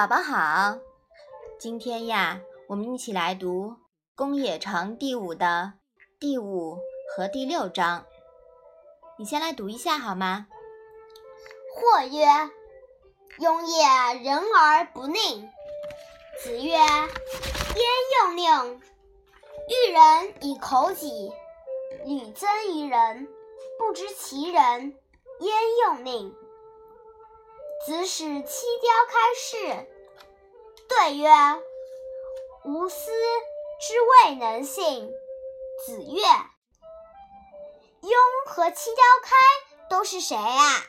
宝宝好，今天呀，我们一起来读《公冶长》第五的第五和第六章。你先来读一下好吗？或曰：“雍也仁而不佞。”子曰：“焉用佞？欲人以口己，屡增于人，不知其人，焉用佞？”子使七雕开市，对曰：“吾思之未能信。”子曰：“雍和七雕开都是谁啊？”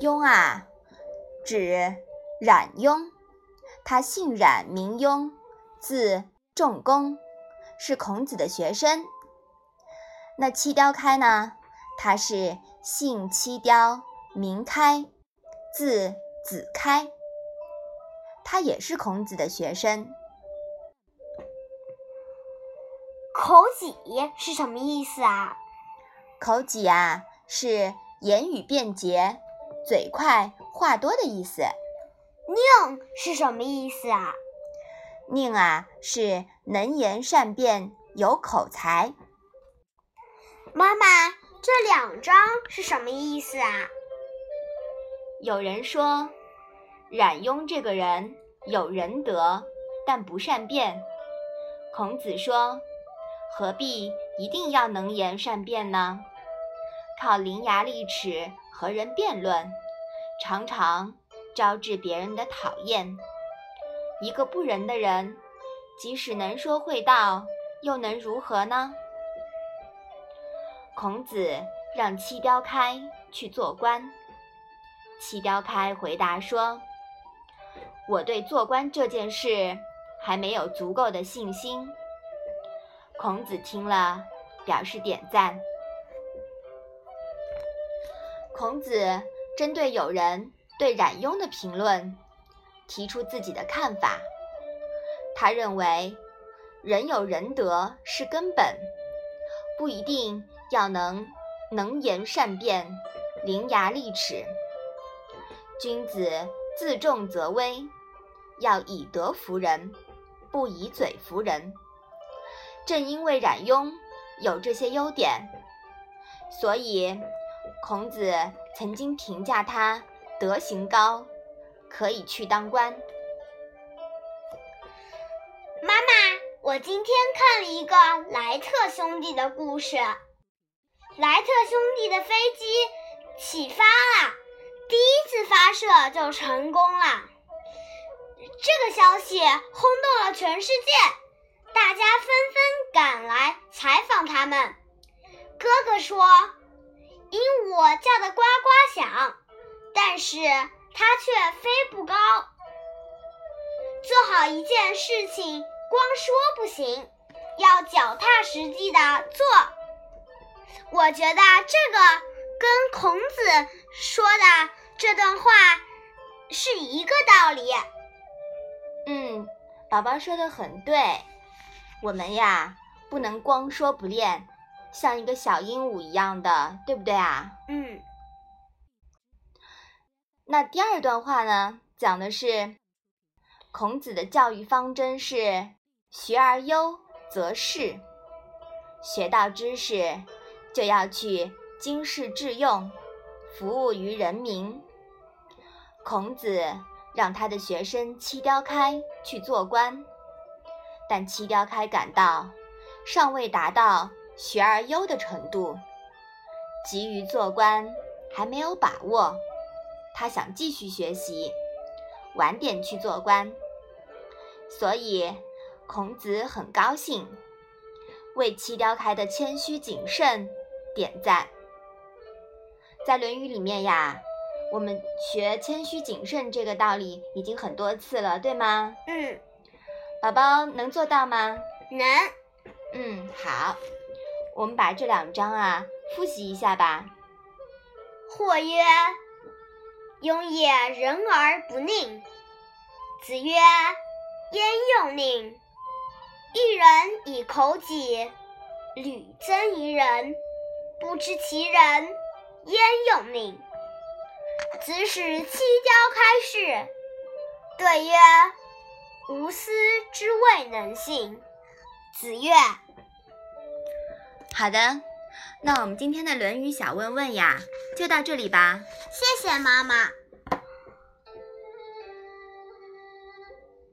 雍啊，指冉雍，他姓冉，名雍，字仲弓，是孔子的学生。那七雕开呢？他是姓七雕，名开。字子开，他也是孔子的学生。口己是什么意思啊？口己啊，是言语便捷、嘴快、话多的意思。宁是什么意思啊？宁啊，是能言善辩、有口才。妈妈，这两章是什么意思啊？有人说，冉雍这个人有仁德，但不善辩。孔子说：“何必一定要能言善辩呢？靠伶牙俐齿和人辩论，常常招致别人的讨厌。一个不仁的人，即使能说会道，又能如何呢？”孔子让七雕开去做官。七雕开回答说：“我对做官这件事还没有足够的信心。”孔子听了，表示点赞。孔子针对有人对冉雍的评论，提出自己的看法。他认为，人有仁德是根本，不一定要能能言善辩、伶牙俐齿。君子自重则威，要以德服人，不以嘴服人。正因为冉雍有这些优点，所以孔子曾经评价他德行高，可以去当官。妈妈，我今天看了一个莱特兄弟的故事，莱特兄弟的飞机起发了。第一次发射就成功了，这个消息轰动了全世界，大家纷纷赶来采访他们。哥哥说：“鹦鹉叫得呱呱响，但是它却飞不高。做好一件事情，光说不行，要脚踏实地的做。我觉得这个跟孔子说的。”这段话是一个道理。嗯，宝宝说的很对。我们呀，不能光说不练，像一个小鹦鹉一样的，对不对啊？嗯。那第二段话呢，讲的是孔子的教育方针是“学而优则仕”，学到知识就要去经世致用，服务于人民。孔子让他的学生七雕开去做官，但七雕开感到尚未达到学而优的程度，急于做官还没有把握，他想继续学习，晚点去做官。所以孔子很高兴，为七雕开的谦虚谨慎点赞。在《论语》里面呀。我们学谦虚谨慎这个道理已经很多次了，对吗？嗯，宝宝能做到吗？能。嗯，好，我们把这两章啊复习一下吧。或曰：雍也人而不佞。子曰：焉用佞？一人以口己，屡增于人，不知其人，焉用佞？子使七雕开示，对曰：“吾私之未能信。”子曰：“好的，那我们今天的《论语》小问问呀，就到这里吧。谢谢妈妈。